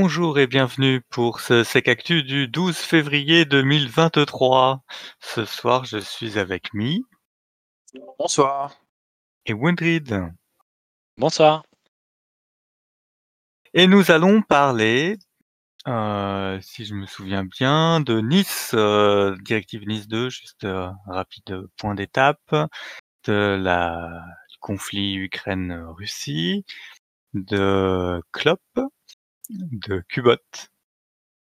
Bonjour et bienvenue pour ce Sec Actu du 12 février 2023. Ce soir, je suis avec Mi Bonsoir. et Windrid. Bonsoir. Et nous allons parler, euh, si je me souviens bien, de Nice, euh, directive Nice 2, juste euh, un rapide point d'étape, de la du conflit Ukraine-Russie, de Klopp, de Cubot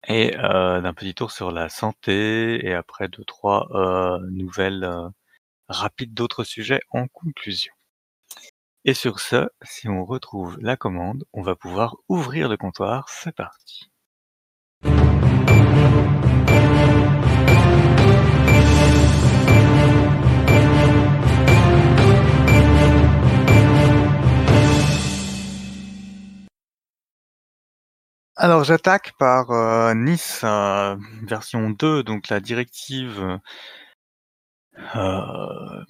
et euh, d'un petit tour sur la santé et après deux trois euh, nouvelles euh, rapides d'autres sujets en conclusion. Et sur ce, si on retrouve la commande, on va pouvoir ouvrir le comptoir. C'est parti. Alors j'attaque par euh, Nice euh, version 2, donc la directive euh,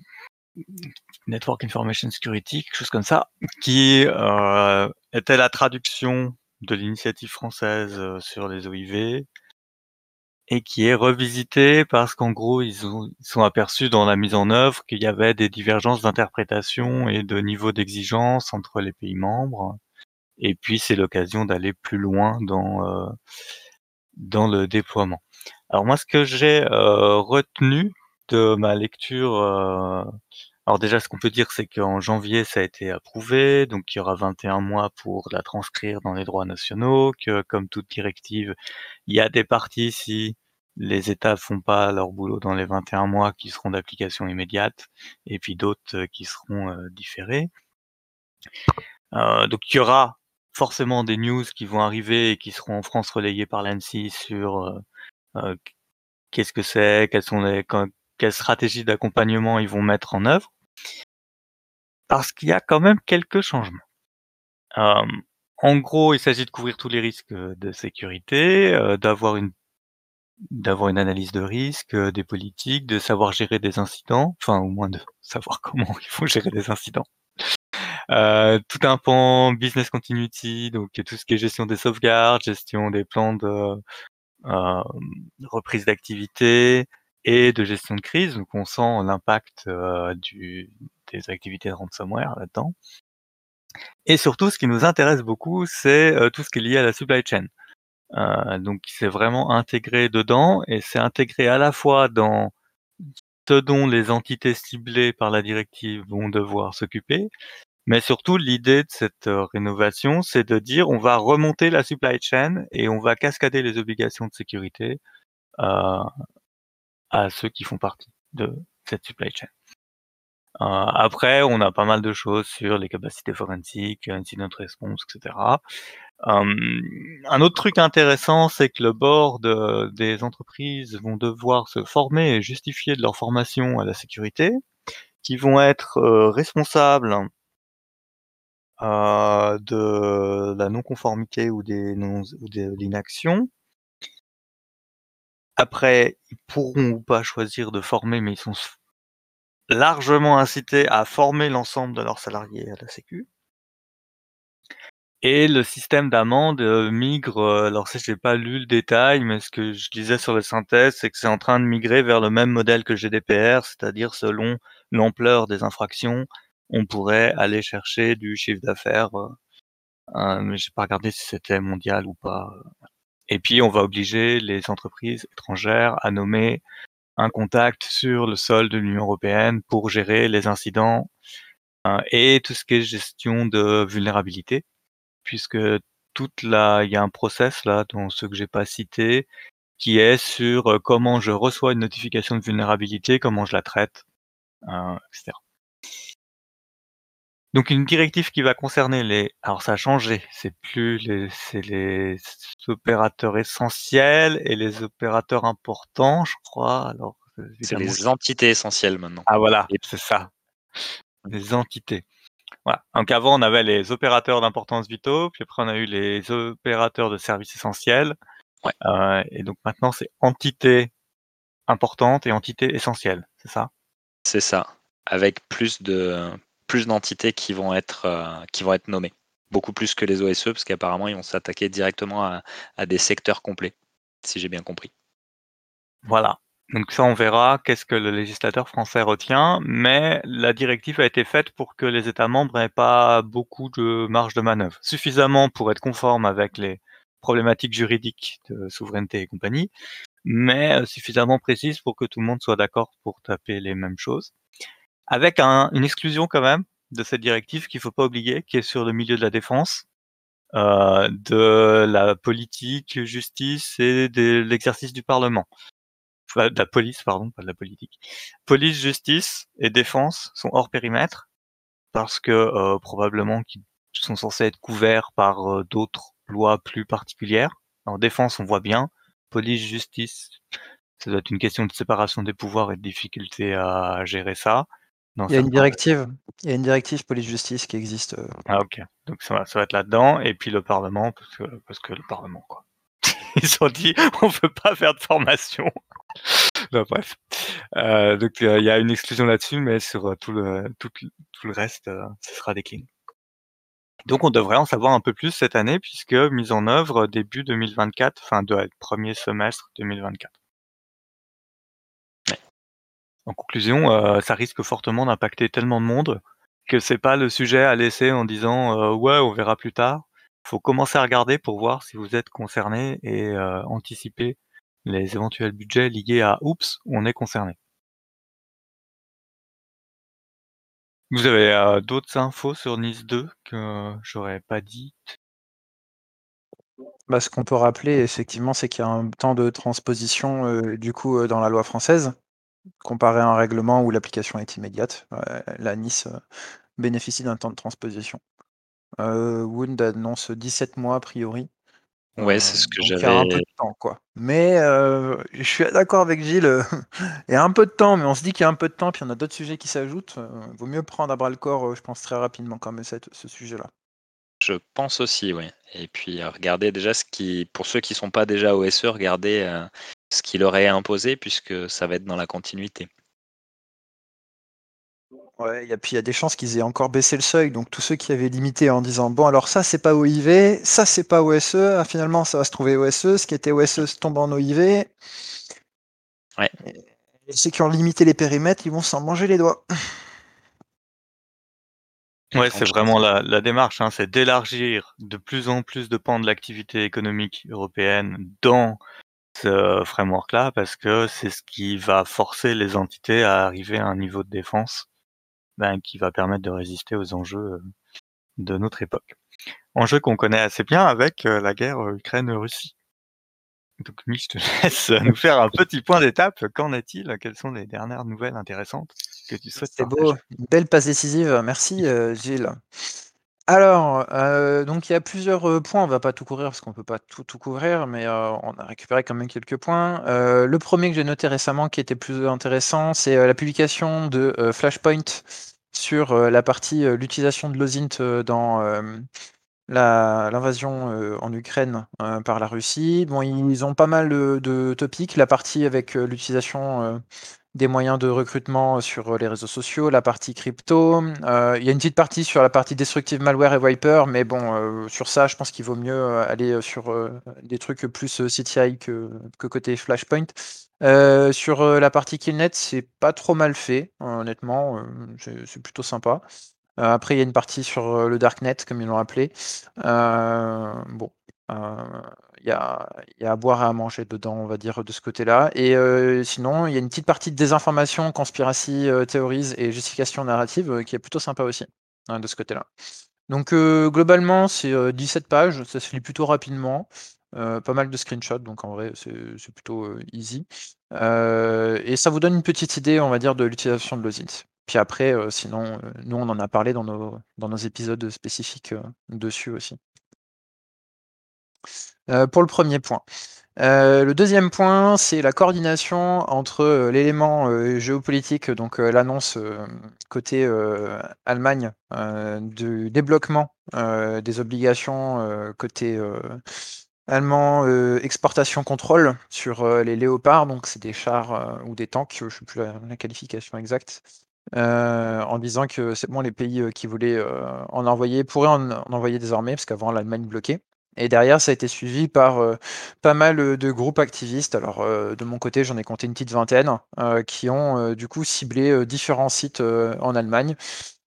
Network Information Security, quelque chose comme ça, qui euh, était la traduction de l'initiative française sur les OIV et qui est revisitée parce qu'en gros ils, ont, ils sont aperçus dans la mise en œuvre qu'il y avait des divergences d'interprétation et de niveau d'exigence entre les pays membres. Et puis c'est l'occasion d'aller plus loin dans euh, dans le déploiement. Alors moi, ce que j'ai euh, retenu de ma lecture, euh, alors déjà, ce qu'on peut dire, c'est qu'en janvier, ça a été approuvé, donc il y aura 21 mois pour la transcrire dans les droits nationaux, que comme toute directive, il y a des parties si les États font pas leur boulot dans les 21 mois qui seront d'application immédiate, et puis d'autres qui seront différés. Euh, donc il y aura forcément des news qui vont arriver et qui seront en France relayées par l'ANSI sur euh, euh, qu'est-ce que c'est, quelles sont les quelles stratégies d'accompagnement ils vont mettre en œuvre, parce qu'il y a quand même quelques changements. En gros, il s'agit de couvrir tous les risques de sécurité, euh, d'avoir une d'avoir une analyse de risque, des politiques, de savoir gérer des incidents, enfin au moins de savoir comment il faut gérer des incidents. Euh, tout un pan business continuity, donc tout ce qui est gestion des sauvegardes, gestion des plans de euh, reprise d'activité et de gestion de crise. Donc on sent l'impact euh, des activités de ransomware là-dedans. Et surtout, ce qui nous intéresse beaucoup, c'est euh, tout ce qui est lié à la supply chain. Euh, donc c'est vraiment intégré dedans et c'est intégré à la fois dans ce dont les entités ciblées par la directive vont devoir s'occuper, mais surtout, l'idée de cette euh, rénovation, c'est de dire on va remonter la supply chain et on va cascader les obligations de sécurité euh, à ceux qui font partie de cette supply chain. Euh, après, on a pas mal de choses sur les capacités forensiques, incident response, etc. Un autre truc intéressant, c'est que le board des entreprises vont devoir se former et justifier de leur formation à la sécurité, qui vont être responsables de la non-conformité ou des de l'inaction. Après, ils pourront ou pas choisir de former, mais ils sont largement incités à former l'ensemble de leurs salariés à la Sécu. Et le système d'amende euh, migre, euh, alors ça j'ai pas lu le détail, mais ce que je lisais sur la synthèse, c'est que c'est en train de migrer vers le même modèle que GDPR, c'est-à-dire selon l'ampleur des infractions, on pourrait aller chercher du chiffre d'affaires euh, Euh, mais j'ai pas regardé si c'était mondial ou pas. Et puis on va obliger les entreprises étrangères à nommer un contact sur le sol de l'Union européenne pour gérer les incidents euh, et tout ce qui est gestion de vulnérabilité, puisque toute la, il y a un process là dans ce que j'ai pas cité qui est sur euh, comment je reçois une notification de vulnérabilité, comment je la traite, euh, etc. Donc une directive qui va concerner les alors ça a changé, c'est plus les c'est les opérateurs essentiels et les opérateurs importants, je crois. Alors C'est les entités essentielles maintenant. ah voilà, c'est ça. Les entités. Voilà. Donc avant on avait les opérateurs d'importance vitaux, puis après on a eu les opérateurs de services essentiels. Ouais. Euh, et donc maintenant c'est entités importantes et entités essentielles, c'est ça? C'est ça. Avec plus de plus d'entités qui vont être euh, qui vont être nommées. beaucoup plus que les OSE, parce qu'apparemment, ils vont s'attaquer directement à, des secteurs complets, si j'ai bien compris. Voilà. Donc ça, on verra qu'est-ce que le législateur français retient, mais la directive a été faite pour que les États membres n'aient pas beaucoup de marge de manœuvre, suffisamment pour être conforme avec les problématiques juridiques de souveraineté et compagnie, mais euh, suffisamment précise pour que tout le monde soit d'accord pour taper les mêmes choses, avec un, une exclusion quand même de cette directive qu'il faut pas oublier, qui est sur le milieu de la défense, euh, de la politique, justice et de l'exercice du Parlement de la police, pardon, pas de la politique. Police, justice et défense sont hors périmètre parce que euh, probablement qu'ils sont censés être couverts par euh, d'autres lois plus particulières. En défense, on voit bien. Police, justice, ça doit être une question de séparation des pouvoirs et de difficulté à gérer ça. Il y a une directive, il y a une directive police-justice qui existe. Euh. Ah ok, donc ça va, ça va être là-dedans et puis le Parlement parce que parce que le Parlement quoi. Ils ont dit on veut pas faire de formation. bref. Euh, donc il y a une exclusion là-dessus, mais sur euh, tout le, tout, tout le reste, euh, ce sera décliné. Donc on devrait en savoir un peu plus cette année, puisque mise en œuvre début 2024, enfin de premier semestre 2024. En conclusion, ça risque fortement d'impacter tellement de monde que c'est pas le sujet à laisser en disant ouais on verra plus tard. Faut commencer à regarder pour voir si vous êtes concerné et anticiper les éventuels budgets liés à Oups, on est concerné. Vous avez euh, d'autres infos sur Nice 2 que j'aurais pas dites? Bah, ce qu'on peut rappeler effectivement, c'est qu'il y a un temps de transposition, euh, du coup, euh, dans la loi française, comparé à un règlement où l'application est immédiate. la Nice, bénéficie d'un temps de transposition. Wound annonce 17 mois a priori. Ouais, c'est ce que il y a un peu de temps, quoi. Mais je suis d'accord avec Gilles, il y a un peu de temps, mais on se dit qu'il y a un peu de temps, puis il y en a d'autres sujets qui s'ajoutent. Il vaut mieux prendre à bras le corps, je pense très rapidement quand même ce sujet-là. Je pense aussi, oui. Et puis regardez déjà ce qui pour ceux qui sont pas déjà OSE, regardez, ce qui leur est imposé puisque ça va être dans la continuité. Ouais, et puis il y a des chances qu'ils aient encore baissé le seuil. Donc tous ceux qui avaient limité en disant bon alors ça c'est pas OIV, ça c'est pas OSE, ah, finalement ça va se trouver OSE, ce qui était OSE tombe en OIV. Ouais. Et ceux qui ont limité les périmètres, ils vont s'en manger les doigts. Ouais, c'est vraiment la, la démarche, hein, c'est d'élargir de plus en plus de pans de l'activité économique européenne dans ce framework-là, parce que c'est ce qui va forcer les entités à arriver à un niveau de défense ben, qui va permettre de résister aux enjeux euh, de notre époque. Enjeux qu'on connaît assez bien avec euh, la guerre euh, Ukraine-Russie. Donc Mi, je te laisse nous faire un petit point d'étape. Qu'en est-il? Quelles sont les dernières nouvelles intéressantes que tu souhaites C'est beau, une belle passe décisive. Merci Gilles. Alors, donc il y a plusieurs points. On va pas tout couvrir parce qu'on peut pas tout, tout couvrir, mais on a récupéré quand même quelques points. le premier que j'ai noté récemment qui était plus intéressant, c'est la publication de Flashpoint sur la partie l'utilisation de l'OSINT dans l'invasion en Ukraine par la Russie. Bon, ils ont pas mal de topics. La partie avec l'utilisation des moyens de recrutement sur les réseaux sociaux, la partie crypto. Euh, il y a une petite partie sur la partie destructive malware et Viper, mais bon, euh, sur ça, je pense qu'il vaut mieux euh, aller sur des trucs plus CTI que, que côté Flashpoint. sur la partie Killnet, c'est pas trop mal fait, honnêtement, c'est plutôt sympa. après, il y a une partie sur le Darknet, comme ils l'ont appelé. bon, il y a, à boire et à manger dedans, on va dire, de ce côté-là. Et euh, sinon, il y a une petite partie de désinformation, conspiracy euh, théories et justification narrative euh, qui est plutôt sympa aussi, hein, de ce côté-là. Donc globalement, c'est 17 pages, ça se lit plutôt rapidement. pas mal de screenshots, donc en vrai, c'est plutôt easy. et ça vous donne une petite idée, on va dire, de l'utilisation de l'OSINT. Puis après, sinon, nous, on en a parlé dans nos, dans nos épisodes spécifiques dessus aussi. Euh, pour le premier point. Euh, le deuxième point, c'est la coordination entre euh, l'élément géopolitique, donc l'annonce côté Allemagne du débloquement des obligations côté allemand exportation contrôle sur les léopards, donc c'est des chars ou des tanks, je ne sais plus la, qualification exacte, en disant que c'est bon, les pays qui voulaient en envoyer pourraient en, en envoyer désormais, parce qu'avant l'Allemagne bloquait. Et derrière, ça a été suivi par pas mal de groupes activistes. Alors, de mon côté, j'en ai compté une petite vingtaine, qui ont du coup ciblé différents sites en Allemagne.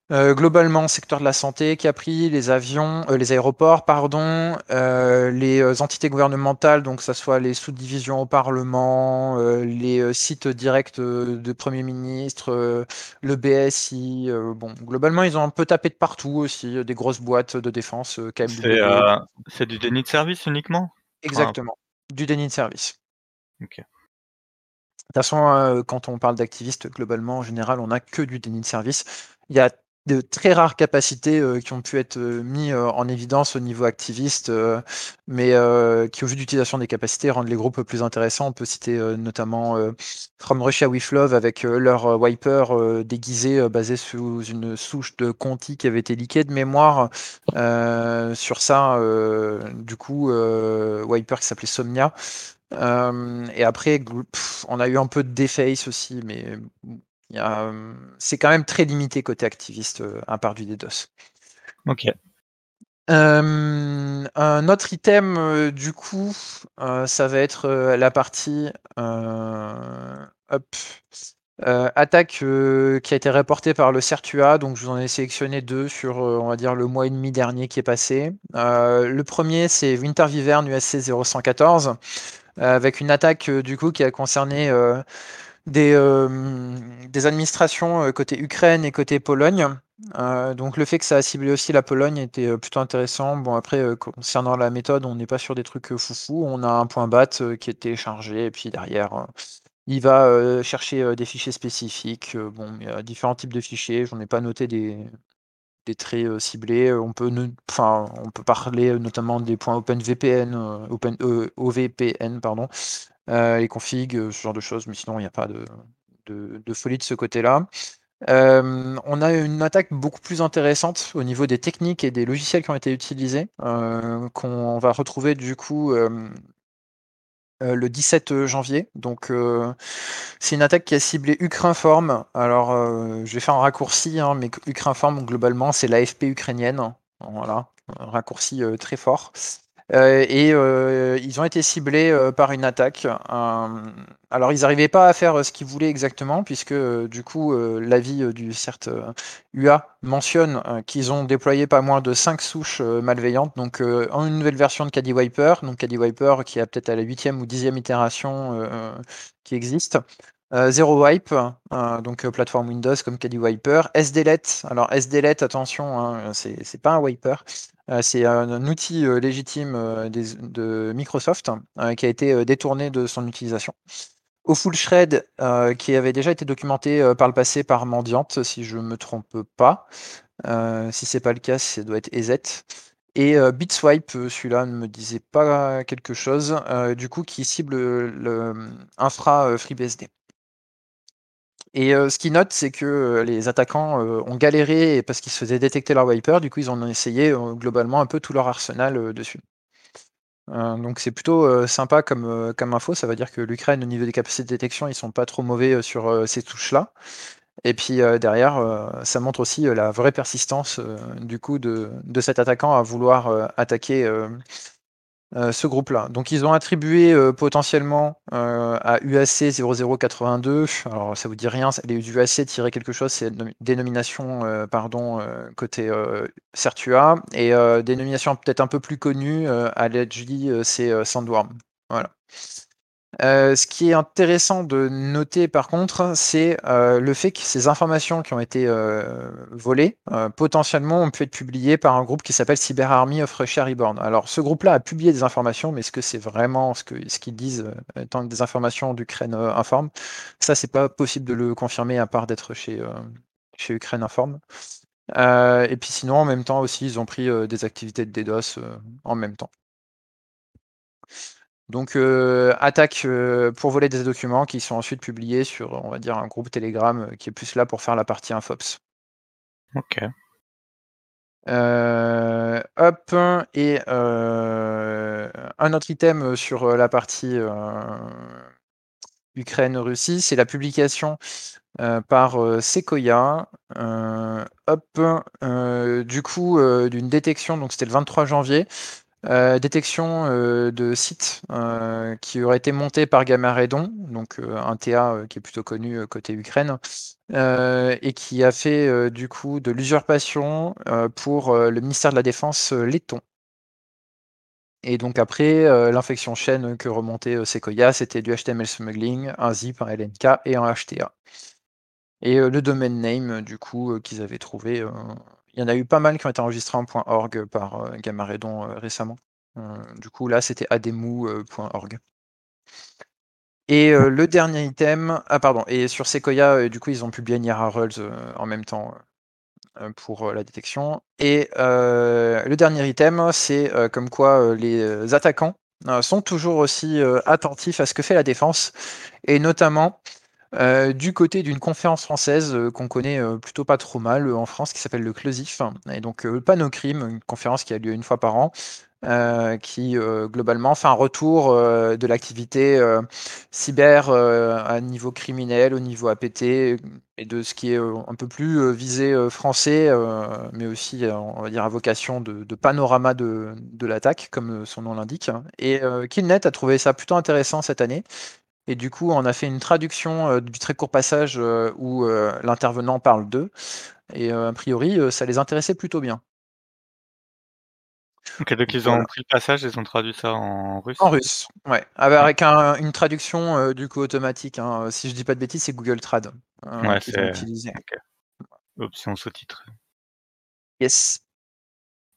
Euh, globalement, secteur de la santé, Capri, les avions, euh, les aéroports, pardon, euh, les entités gouvernementales, donc que ce soit les sous-divisions au Parlement, les sites directs de Premier ministre, le BSI. bon, globalement, ils ont un peu tapé de partout aussi, des grosses boîtes de défense, KMW. C'est du déni de service uniquement? Exactement, du déni de service. Ok. De toute façon, quand on parle d'activistes, globalement, en général, on n'a que du déni de service. Il y a de très rares capacités qui ont pu être mis en évidence au niveau activiste, mais qui, au vu d'utilisation des capacités, rendent les groupes plus intéressants. On peut citer notamment From Russia with Love avec leur wiper déguisé basé sous une souche de Conti qui avait été leakée de mémoire sur ça. du coup, wiper qui s'appelait Somnia. et après, on a eu un peu de deface aussi, mais c'est quand même très limité côté activiste, à part du DDoS. Ok. un autre item, du coup, ça va être la partie attaque qui a été reportée par le Certua. Donc, je vous en ai sélectionné deux sur, on va dire, le mois et demi dernier qui est passé. le premier, c'est Winter Vivern USC 0114, avec une attaque du coup qui a concerné des, des administrations côté Ukraine et côté Pologne. donc le fait que ça a ciblé aussi la Pologne était plutôt intéressant. Bon après concernant la méthode, on n'est pas sur des trucs foufou. On a un point bat qui est téléchargé et puis derrière il va chercher des fichiers spécifiques. bon, il y a différents types de fichiers. J'en ai pas noté des, des traits ciblés. On peut, enfin, on peut parler notamment des points OpenVPN, Open, OVPN, pardon, euh, les configs, euh, ce genre de choses, mais sinon il n'y a pas de, folie de ce côté-là. Euh, on a une attaque beaucoup plus intéressante au niveau des techniques et des logiciels qui ont été utilisés, qu'on va retrouver du coup le 17 janvier. Donc c'est une attaque qui a ciblé Ukrinform. Alors je vais faire un raccourci, hein, mais Ukrinform globalement c'est l'AFP ukrainienne. Voilà, un raccourci très fort. Euh, et euh, ils ont été ciblés euh, par une attaque. alors ils n'arrivaient pas à faire ce qu'ils voulaient exactement, puisque du coup l'avis du CERT UA mentionne qu'ils ont déployé pas moins de 5 souches malveillantes, donc en une nouvelle version de Caddy Wiper, donc Caddy Wiper qui a peut-être à la 8e ou 10e itération qui existe. Zero Wipe, donc plateforme Windows comme Caddy Wiper, SDLET, alors SDLET, attention, hein, c'est pas un wiper, euh, c'est un, outil euh, légitime euh, de Microsoft qui a été détourné de son utilisation. Au full shred, qui avait déjà été documenté par le passé par Mendiante, si je ne me trompe pas. si c'est pas le cas, ça doit être EZ. Et Bitswipe, celui-là ne me disait pas quelque chose, du coup, qui cible le, infra FreeBSD. Et ce qu'ils notent, c'est que les attaquants ont galéré parce qu'ils se faisaient détecter leur wiper, du coup ils ont essayé globalement un peu tout leur arsenal dessus. donc c'est plutôt sympa comme, info, ça veut dire que l'Ukraine au niveau des capacités de détection, ils sont pas trop mauvais sur ces touches-là. Et puis derrière, ça montre aussi la vraie persistance du coup de, cet attaquant à vouloir attaquer euh, ce groupe-là. Donc ils ont attribué euh, potentiellement euh, à UAC 0082, alors ça vous dit rien, les UAC quelque chose, c'est dénomination pardon, côté Certua, et dénomination peut-être un peu plus connue, à l'EDGI, c'est Sandworm. Voilà. Euh, ce qui est intéressant de noter par contre, c'est euh, le fait que ces informations qui ont été euh, volées, potentiellement ont pu être publiées par un groupe qui s'appelle Cyber Army of Russia Reborn. Alors ce groupe-là a publié des informations, mais est-ce que c'est vraiment ce qu'ils disent étant des informations d'Ukraine Informe Ça, c'est pas possible de le confirmer à part d'être chez, chez Ukraine Informe. et puis sinon, en même temps aussi, ils ont pris des activités de DDoS en même temps. Donc attaque pour voler des documents qui sont ensuite publiés sur, on va dire, un groupe Telegram qui est plus là pour faire la partie infops. Ok. hop, et un autre item sur la partie Ukraine-Russie, c'est la publication par Sequoia, hop, du coup, d'une détection, donc c'était le 23 janvier, détection de sites qui auraient été montés par Gamaredon, donc un TA qui est plutôt connu côté Ukraine, et qui a fait du coup de l'usurpation pour le ministère de la Défense letton. Et donc après, l'infection chaîne que remontait Sequoia, c'était du HTML smuggling, un zip, un LNK et un HTA. Et le domain name, du coup, qu'ils avaient trouvé, il y en a eu pas mal qui ont été enregistrés en .org par Gamaredon récemment. du coup, là, c'était ademu.org. Et le dernier item, ah pardon, et sur Sequoia, du coup, ils ont publié Niara Rules en même temps pour la détection. Et le dernier item, c'est comme quoi les attaquants sont toujours aussi attentifs à ce que fait la défense, et notamment du côté d'une conférence française qu'on connaît plutôt pas trop mal en France, qui s'appelle le CLOSIF, et donc Panocrime, une conférence qui a lieu une fois par an, qui globalement fait un retour de l'activité cyber à niveau criminel, au niveau APT, et de ce qui est un peu plus visé français, mais aussi, on va dire, à vocation de, panorama de, de l'attaque, comme son nom l'indique. Et Killnet a trouvé ça plutôt intéressant cette année. Et du coup, on a fait une traduction du très court passage où l'intervenant parle d'eux. Et a priori, ça les intéressait plutôt bien. Ok, donc ils ont pris le passage et ils ont traduit ça en russe En russe, ouais. Avec une traduction du coup automatique. Hein. Si je dis pas de bêtises, c'est Google Trad ouais, c'est utilisé. Option sous-titre. Yes.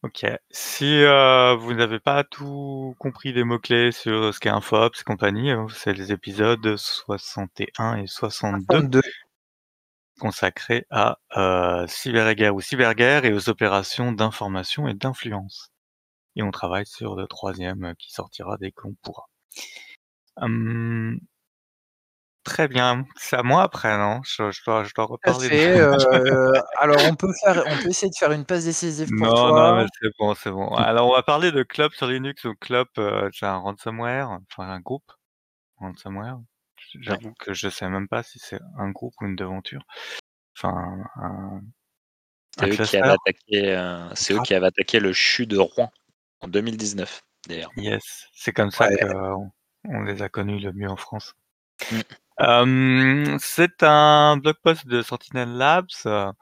Ok. Si vous n'avez pas tout compris des mots-clés sur ce qu'est un FOPS et compagnie, c'est les épisodes 61 et 62 consacrés à cyberguerre ou cyberguerre et aux opérations d'information et d'influence. Et on travaille sur le troisième qui sortira dès qu'on pourra. Hum, très bien, c'est à moi après, non? Je je dois je dois reparler euh, alors on peut faire on peut essayer de faire une passe décisive pour Non, non, mais c'est bon, c'est bon. Alors on va parler de Club sur Linux ou Club, euh, c'est un ransomware, enfin un groupe ransomware. j'avoue que je sais même pas si c'est un groupe ou une devanture. Enfin un C'est eux qui avaient attaqué, euh, c'est eux qui avaient attaqué le CHU de Rouen en 2019 d'ailleurs. Yes, c'est comme ça qu'on on les a connus le mieux en France. Mmh. C'est un blog post de Sentinel Labs euh,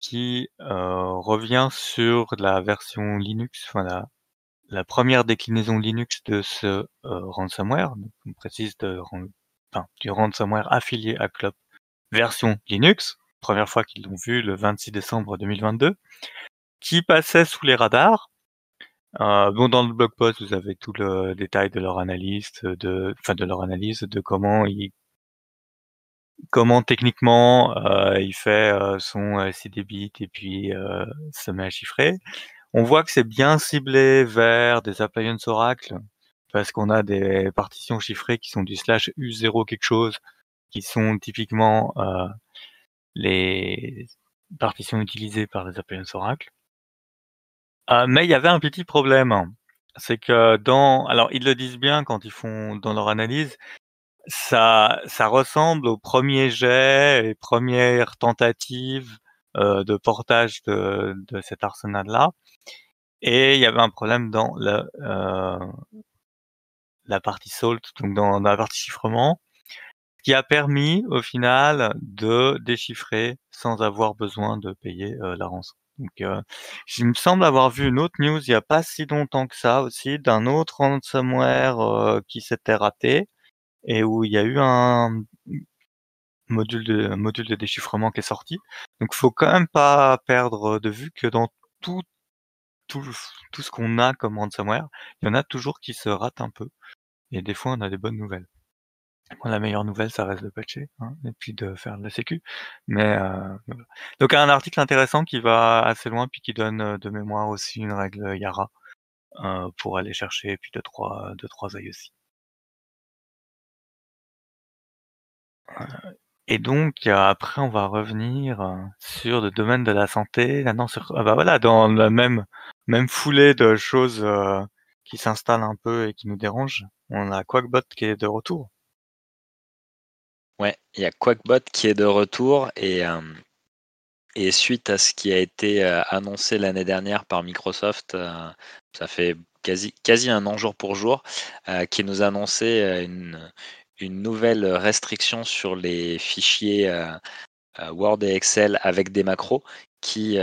qui euh, revient sur la version Linux, enfin la, première déclinaison Linux de ce euh, ransomware. on précise du ransomware affilié à Club version Linux, première fois qu'ils l'ont vu le 26 décembre 2022, qui passait sous les radars euh, bon, dans le blog post, vous avez tout le détail de leur analyse, de, leur analyse, de comment il, comment techniquement euh, il fait euh, son euh, CDBit et puis se met à chiffrer. On voit que c'est bien ciblé vers des appliances Oracle parce qu'on a des partitions chiffrées qui sont du slash U0 quelque chose, qui sont typiquement euh, les partitions utilisées par les appliances Oracle. Euh, mais il y avait un petit problème. C'est que dans alors ils le disent bien quand ils font dans leur analyse, ça ressemble au premier jet et première tentative, euh, de portage de cet arsenal-là et il y avait un problème dans le, euh la partie salt, donc dans la partie chiffrement, qui a permis au final de déchiffrer sans avoir besoin de payer, euh, la rançon. Il me semble avoir vu une autre news il y a pas si longtemps que ça aussi, d'un autre ransomware euh, qui s'était raté et où il y a eu un module de module de déchiffrement qui est sorti. Donc, faut quand même pas perdre de vue que dans tout tout, tout ce qu'on a comme ransomware, il y en a toujours qui se ratent un peu. Et des fois, on a des bonnes nouvelles la meilleure nouvelle, ça reste de patcher, hein, et puis de faire de la sécu. Mais euh, donc un article intéressant qui va assez loin, puis qui donne euh, de mémoire aussi une règle Yara euh, pour aller chercher, puis de trois, de trois aussi. Et donc après, on va revenir sur le domaine de la santé. Maintenant, sur, ah bah voilà, dans la même même foulée de choses qui s'installent un peu et qui nous dérangent, on a Quackbot qui est de retour. Ouais, il y a Quackbot qui est de retour et, euh, et suite à ce qui a été euh, annoncé l'année dernière par Microsoft, euh, ça fait quasi, quasi un an jour pour jour, qui nous a annoncé une, une nouvelle restriction sur les fichiers Word et Excel avec des macros qui,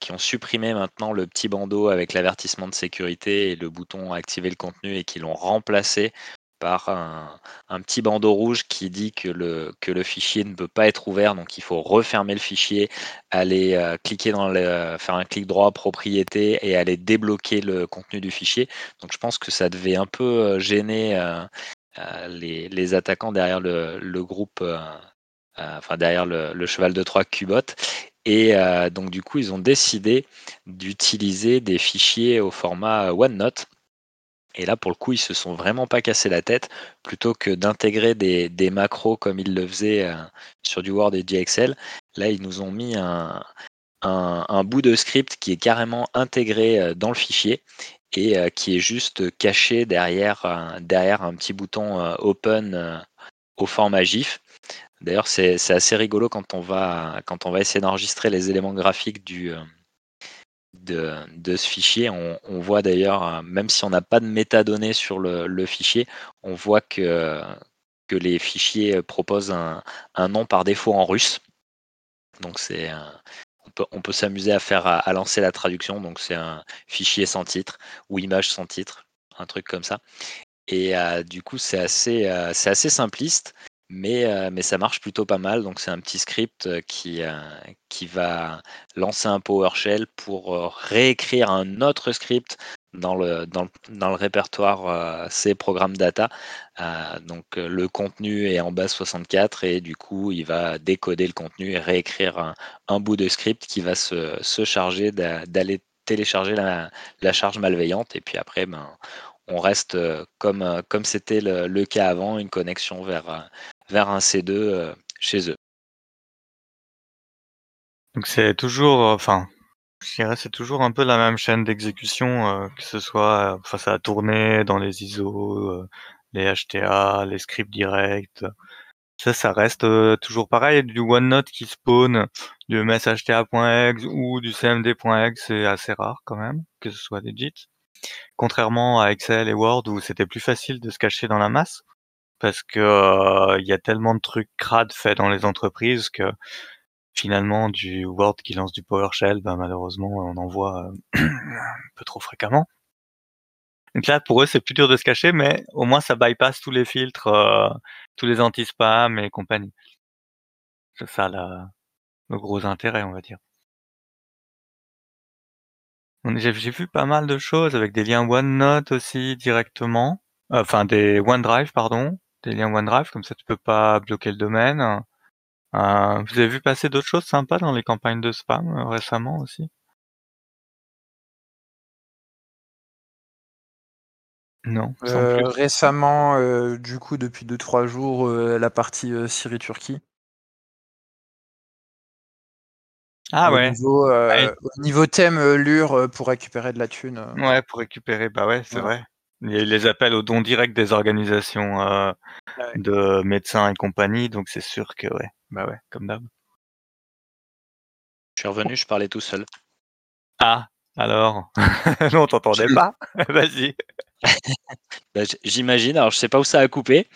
qui ont supprimé maintenant le petit bandeau avec l'avertissement de sécurité et le bouton activer le contenu et qui l'ont remplacé par un, petit bandeau rouge qui dit que le, que le fichier ne peut pas être ouvert, donc il faut refermer le fichier, aller euh, cliquer dans le, faire un clic droit propriété et aller débloquer le contenu du fichier. Donc je pense que ça devait un peu euh, gêner euh, les, attaquants derrière le, groupe, enfin derrière le, cheval de Troie Cubot. Et donc du coup, ils ont décidé d'utiliser des fichiers au format OneNote. Et là, pour le coup, ils se sont vraiment pas cassé la tête. Plutôt que d'intégrer des, macros comme ils le faisaient euh, sur du Word et du Excel, là, ils nous ont mis un, bout de script qui est carrément intégré euh, dans le fichier et euh, qui est juste caché derrière, derrière un petit bouton Open au format GIF. D'ailleurs, c'est assez rigolo quand on va, quand on va essayer d'enregistrer les éléments graphiques du, de, ce fichier. On, voit d'ailleurs, euh, même si on n'a pas de métadonnées sur le, fichier, on voit que, que les fichiers proposent un, nom par défaut en russe. Donc c'est on on peut s'amuser à faire à, lancer la traduction. Donc c'est un fichier sans titre ou image sans titre, un truc comme ça. Et euh, du coup c'est assez, euh, c'est assez simpliste. Mais, mais ça marche plutôt pas mal. Donc c'est un petit script qui, qui va lancer un PowerShell pour réécrire un autre script dans le, répertoire C programme data. donc le contenu est en base 64 et du coup il va décoder le contenu et réécrire un, bout de script qui va se, charger d'aller télécharger la, charge malveillante et puis après ben, on reste comme c'était le, cas avant, une connexion vers, vers un C2 euh, chez eux. Donc c'est toujours, euh, enfin, je dirais c'est toujours un peu la même chaîne d'exécution, euh, que ce soit face à la tournée, dans les ISO, les HTA, les scripts directs. Ça, ça reste toujours pareil. Du OneNote qui spawn, du mshta.exe ou du cmd.exe, c'est assez rare quand même, que ce soit legit. Contrairement à Excel et Word où c'était plus facile de se cacher dans la masse parce que il y a tellement de trucs crades faits dans les entreprises que finalement du Word qui lance du PowerShell, ben, malheureusement on en voit un peu trop fréquemment. Donc là pour eux c'est plus dur de se cacher, mais au moins ça bypass tous les filtres, tous les anti-spam et compagnie. C'est ça le gros intérêt on va dire. J'ai vu pas mal de choses avec des liens OneNote aussi directement, enfin des OneDrive pardon, des liens OneDrive, comme ça tu peux pas bloquer le domaine. Euh, vous avez vu passer d'autres choses sympas dans les campagnes de spam euh, récemment aussi? Non. Euh, récemment, du coup, depuis 2-3 jours, la partie Syrie-Turquie. Ah ouais. Au niveau, thème Lure pour récupérer de la thune. Ouais, pour récupérer, bah ouais, c'est vrai. Il y a les appels au don direct des organisations euh, de médecins et compagnie, donc c'est sûr que ouais, bah ouais, comme d'hab. Je suis revenu, je parlais tout seul. Ah, alors? Non, on t'entendait pas? Vas-y. Bah, j'imagine, alors je sais pas où ça a coupé.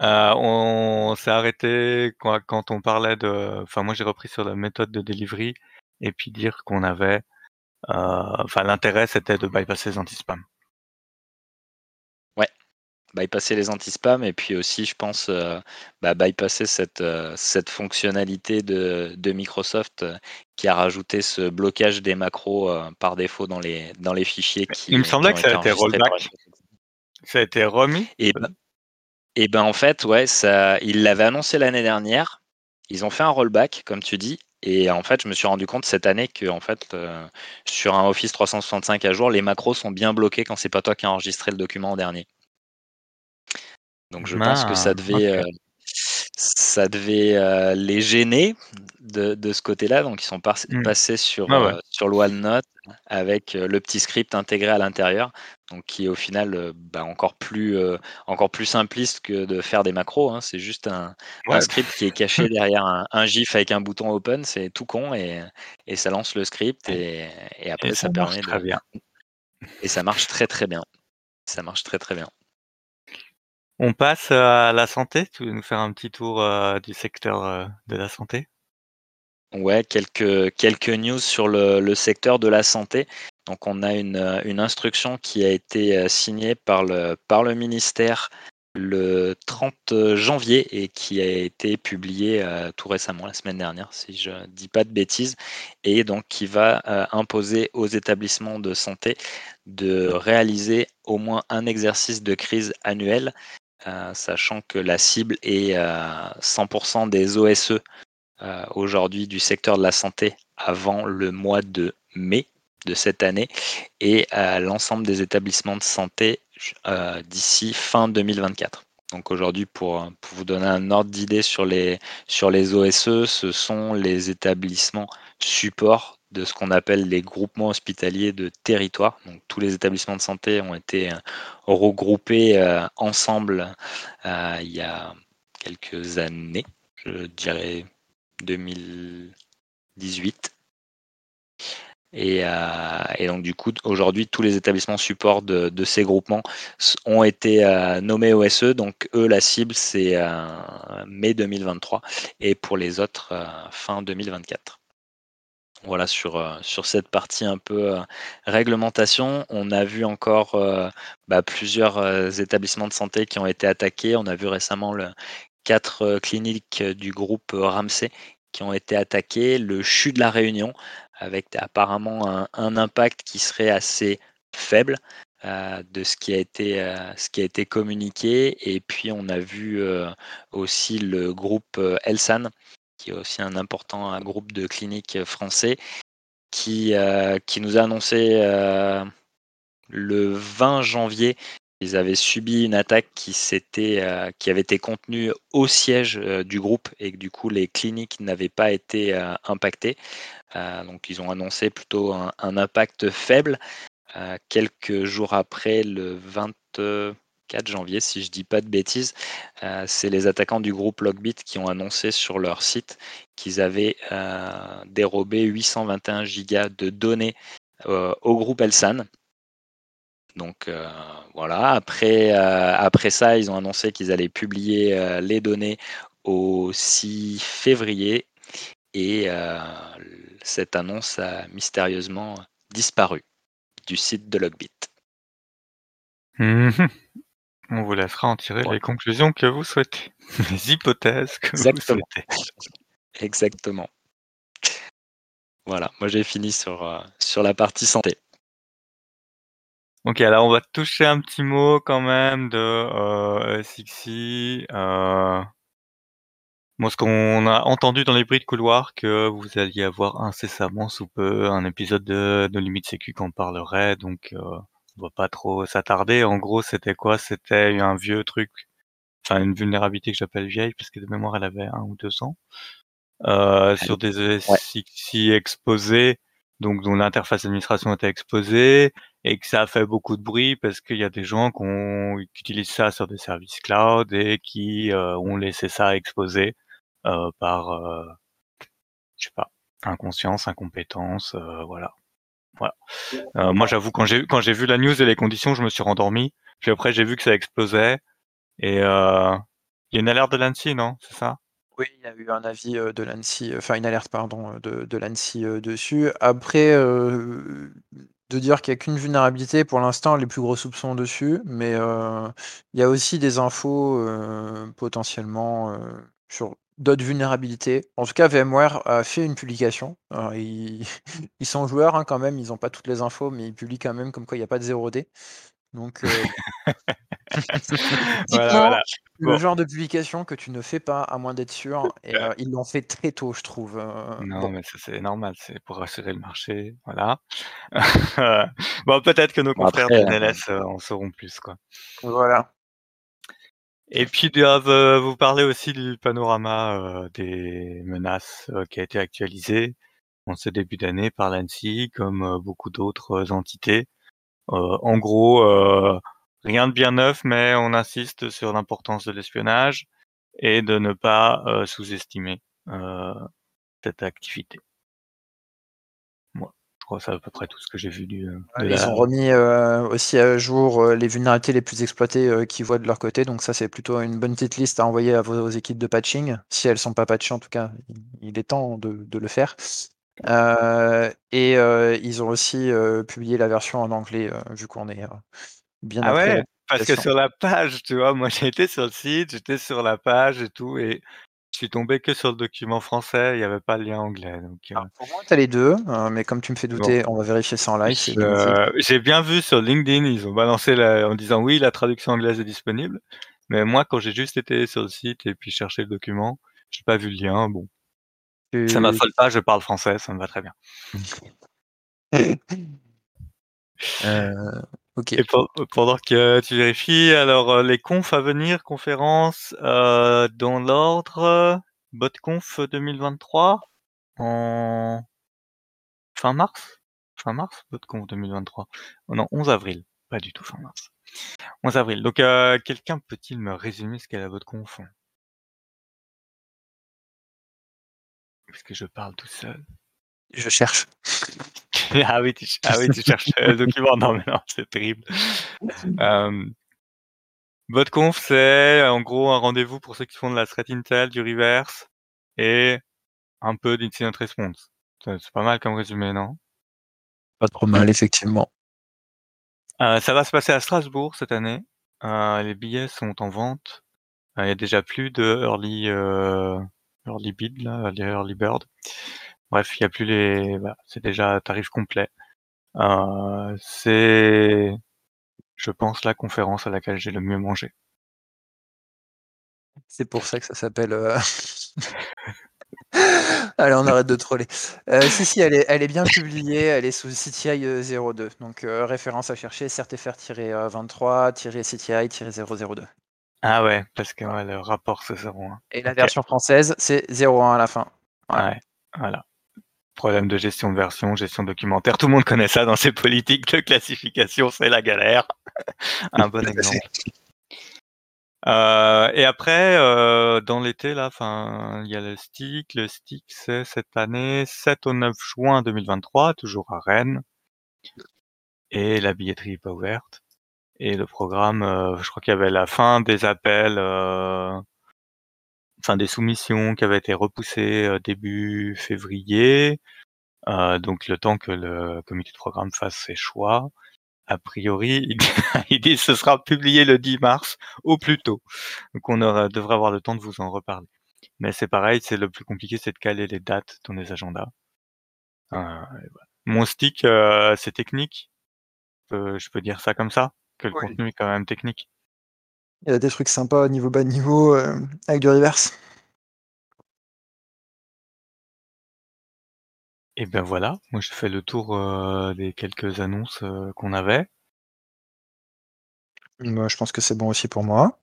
Euh, on s'est arrêté quand, quand, on parlait de. Enfin, moi j'ai repris sur la méthode de delivery et puis dire qu'on avait enfin, l'intérêt, c'était de bypasser les anti-spam. Ouais, bypasser les anti-spam et puis aussi, je pense, euh, bah, bypasser cette, euh, cette fonctionnalité de, de Microsoft qui a rajouté ce blocage des macros par défaut dans les, dans les fichiers qui. Il me semblait que ça a été rollback. Ça a été remis. Et ben, et ben en fait, ouais, ça, ils l'avaient annoncé l'année dernière. Ils ont fait un rollback, comme tu dis, et en fait, je me suis rendu compte cette année que en fait, euh, sur un Office 365 à jour, les macros sont bien bloqués quand c'est pas toi qui as enregistré le document en dernier. Donc je pense que ça devait, euh, ça devait euh, les gêner de, de ce côté-là. Donc, ils sont par- Mm. passés sur, ouais. euh, sur le OneNote avec euh, le petit script intégré à l'intérieur. Donc, qui est au final bah, encore, plus, encore plus simpliste que de faire des macros. hein. C'est juste un, script qui est caché derrière un, un GIF avec un bouton open. C'est tout con et, et ça lance le script et, et après Et ça, permet très de. bien. Et ça marche très très bien. Ça marche très très bien. On passe à la santé. Tu veux nous faire un petit tour euh, du secteur euh, de la santé? Ouais, quelques, quelques news sur le, secteur de la santé. Donc, on a une, euh, instruction qui a été euh, signée par le, ministère le 30 janvier et qui a été publiée euh, tout récemment, la semaine dernière, si je ne dis pas de bêtises, et donc qui va euh, imposer aux établissements de santé de réaliser au moins un exercice de crise annuel, euh, sachant que la cible est euh, 100% des OSE euh, aujourd'hui du secteur de la santé avant le mois de mai de cette année et à l'ensemble des établissements de santé euh, d'ici fin 2024. Donc aujourd'hui, pour, pour, vous donner un ordre d'idée sur les, sur les OSE, ce sont les établissements support de ce qu'on appelle les groupements hospitaliers de territoire. Donc tous les établissements de santé ont été euh, regroupés euh, ensemble euh, il y a quelques années, je dirais 2018. Et, et, donc du coup, aujourd'hui, tous les établissements support de, ces groupements ont été nommés OSE. Donc eux, la cible, c'est mai 2023 et pour les autres, fin 2024. Voilà sur, euh, sur cette partie un peu euh, réglementation. On a vu encore euh, bah, plusieurs établissements de santé qui ont été attaqués. On a vu récemment quatre cliniques du groupe Ramsey qui ont été attaquées, le CHU de la Réunion, avec apparemment un, impact qui serait assez faible de ce qui, a été, communiqué. Et puis on a vu aussi le groupe Elsan, qui est aussi un important groupe de cliniques français, qui, qui nous a annoncé le 20 janvier ils avaient subi une attaque qui, euh, qui avait été contenue au siège euh, du groupe et que du coup les cliniques n'avaient pas été euh, impactées. donc ils ont annoncé plutôt un, un impact faible. quelques jours après, le 24 janvier, si je dis pas de bêtises, c'est les attaquants du groupe Logbit qui ont annoncé sur leur site qu'ils avaient dérobé 821 gigas de données au groupe Elsan. Donc euh, voilà, après, euh, après ça, ils ont annoncé qu'ils allaient publier euh, les données au 6 février et euh, cette annonce a mystérieusement disparu du site de Logbit. Mmh. On vous laissera en tirer ouais. les conclusions que vous souhaitez, les hypothèses que Exactement. vous souhaitez. Exactement. Voilà, moi j'ai fini sur, sur la partie santé. Ok, alors on va toucher un petit mot quand même de euh, Sixi. Euh... Moi, ce qu'on a entendu dans les bruits de couloir, que vous alliez avoir incessamment sous peu un épisode de, de Limite Sécu qu'on parlerait, donc euh, on va pas trop s'attarder. En gros, c'était quoi? C'était un vieux truc, enfin une vulnérabilité que j'appelle vieille, parce que de mémoire elle avait un ou deux ans, euh, sur des Sixi exposés, donc dont l'interface d'administration était exposée, et que ça a fait beaucoup de bruit parce qu'il y a des gens qui, ont, qui, utilisent ça sur des services cloud et qui euh, ont laissé ça exposer euh, par, euh, je sais pas, inconscience, incompétence, euh, voilà. Euh, moi, j'avoue, quand j'ai quand j'ai vu la news et les conditions, je me suis rendormi. Puis après, j'ai vu que ça explosait. Et euh, il y a une alerte de l'ANSI, non? C'est ça? Oui, il y a eu un avis de l'ANSI, enfin une alerte, pardon, de, de l'ANSI dessus. Après, euh, de dire qu'il n'y a qu'une vulnérabilité, pour l'instant, les plus gros soupçons dessus, mais euh, il y a aussi des infos euh, potentiellement sur d'autres vulnérabilités. En tout cas, VMware a fait une publication. Alors, ils... ils, sont joueurs hein, quand même, ils n'ont pas toutes les infos, mais ils publient quand même comme quoi il n'y a pas de 0D. Donc, euh... voilà, voilà. le bon. genre de publication que tu ne fais pas à moins d'être sûr. Et euh, ils l'ont fait très tôt, je trouve. Euh, non, bon. mais c'est normal, c'est pour rassurer le marché, voilà. bon, peut-être que nos confrères de NLS en sauront plus, quoi. Voilà. Et puis ils doivent euh, vous parler aussi du panorama euh, des menaces euh, qui a été actualisé en ce début d'année par l'ANSI, comme beaucoup d'autres entités. En gros, rien de bien neuf, mais on insiste sur l'importance de l'espionnage et de ne pas sous-estimer cette activité. Je crois que c'est à peu près tout ce que j'ai vu du. euh, de Ils la- ont remis euh, aussi à jour euh, les vulnérabilités les plus exploitées euh, qu'ils voient de leur côté. Donc ça, c'est plutôt une bonne petite liste à envoyer à vos, aux équipes de patching. Si elles sont pas patchées, en tout cas, il- est temps de, de le faire. Et ils ont aussi publié la version en anglais, vu qu'on est bien Ah ouais, parce que sur la page, tu vois, moi été sur le site, j'étais sur la page et tout, et je suis tombé que sur le document français, il n'y avait pas le lien anglais. Donc, euh, Alors, pour moi, tu as les deux, euh, mais comme tu me fais douter, on va vérifier ça en live. euh, j'ai bien vu sur LinkedIn, ils ont balancé la- en disant oui, la traduction anglaise est disponible. Mais moi, quand j'ai juste été sur le site et puis cherché le document, j'ai pas vu le lien. Bon, Tu- ça m'affole pas, je parle français, ça me va très bien. Euh, ok. Et pe- pendant que tu vérifies, alors euh, les confs à venir, conférences euh, dans l'ordre, BotConf 2023 en fin mars? Fin mars? BotConf 2023 Oh Non, 11 avril, pas du tout fin mars. 11 avril. Donc euh, quelqu'un peut-il me résumer ce qu'est la BotConf Parce que je parle tout seul. Je cherche. ah, oui, tu, ah oui, tu cherches le document. Non, mais non, c'est terrible. Euh, BotConf, c'est en gros un rendez-vous pour ceux qui font de la threat intel, du reverse et un peu d'incident response. C'est pas mal comme résumé, non? Pas trop mal, effectivement. Euh, Ça va se passer à Strasbourg cette année. Euh, les billets sont en vente. Euh, Il y a déjà plus de early, early bid, là, les early bird. Bref, il y a plus les. voilà, c'est déjà tarif complet. Euh, c'est, je pense, la conférence à laquelle j'ai le mieux mangé. C'est pour ça que ça s'appelle. euh, Allez, on arrête de troller. Euh, si, si, elle est, elle est bien publiée, elle est sous CTI euh, 02. Donc, euh, référence à chercher, CertFR-23-CTI-002. Ah ouais, parce que ouais, le rapport c'est 01. Et la version française, c'est 01 à la fin. Ouais, voilà. Problème de gestion de version, gestion documentaire, tout le monde connaît ça dans ses politiques de classification, c'est la galère. Un bon exemple. Euh, et après, euh, dans l'été, là, enfin, il y a le stick. Le stick, c'est cette année, 7 au 9 juin 2023, toujours à Rennes. Et la billetterie n'est pas ouverte. Et le programme, euh, je crois qu'il y avait la fin des appels, euh, enfin des soumissions qui avaient été repoussées euh, début février. Euh, donc le temps que le comité de programme fasse ses choix. A priori, il, il dit que ce sera publié le 10 mars au plus tôt. Donc on aura, devrait avoir le temps de vous en reparler. Mais c'est pareil, c'est le plus compliqué, c'est de caler les dates dans les agendas. Euh, voilà. Mon stick, euh, c'est technique. Euh, je peux dire ça comme ça, que le Oui. contenu est quand même technique. Il y a des trucs sympas niveau bas de niveau euh, avec du reverse. Et ben voilà, moi je fais le tour euh, des quelques annonces euh, qu'on avait. Moi, je pense que c'est bon aussi pour moi.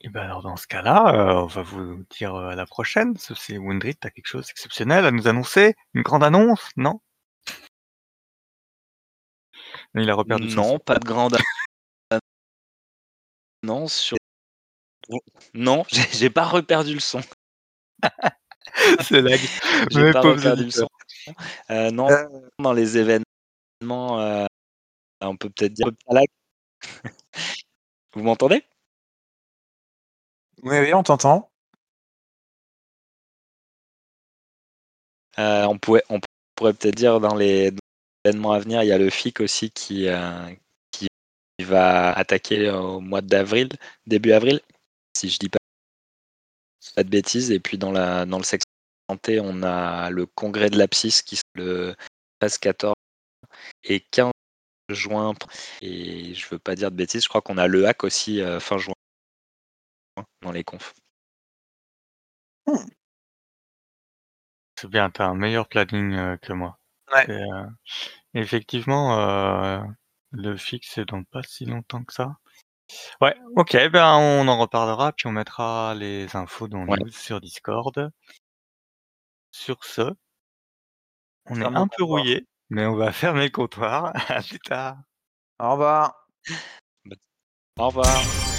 Et ben alors dans ce cas-là, euh, on va vous dire à la prochaine. Sauf si Windrit, t'as quelque chose d'exceptionnel à nous annoncer? Une grande annonce? Non? Il a Non, pas de grande annonce sur. Non, j'ai pas reperdu le son. C'est lag. J'ai pas reperdu le son. Euh, non, Euh. dans les événements, euh, on peut peut-être dire. Vous m'entendez? Oui, oui, on t'entend. On, pourrait, on pourrait peut-être dire dans les, dans les événements à venir, il y a le FIC aussi qui, qui va attaquer au mois d'avril, début avril, si je dis pas, pas de bêtises. Et puis dans, la, dans le secteur santé, on a le congrès de l'APSIS qui sera le 13, 14 et 15 juin. Et je veux pas dire de bêtises, je crois qu'on a le hack aussi euh, fin juin dans les confs. C'est bien, t'as un meilleur planning euh, que moi. Ouais. Euh, Effectivement, euh, le fixe c'est dans pas si longtemps que ça. Ouais, OK, ben, on en reparlera, puis on mettra les infos dans Ouais. sur Discord. Sur ce on est un peu rouillé, mais on va fermer le comptoir. À plus tard. Au revoir. Au revoir.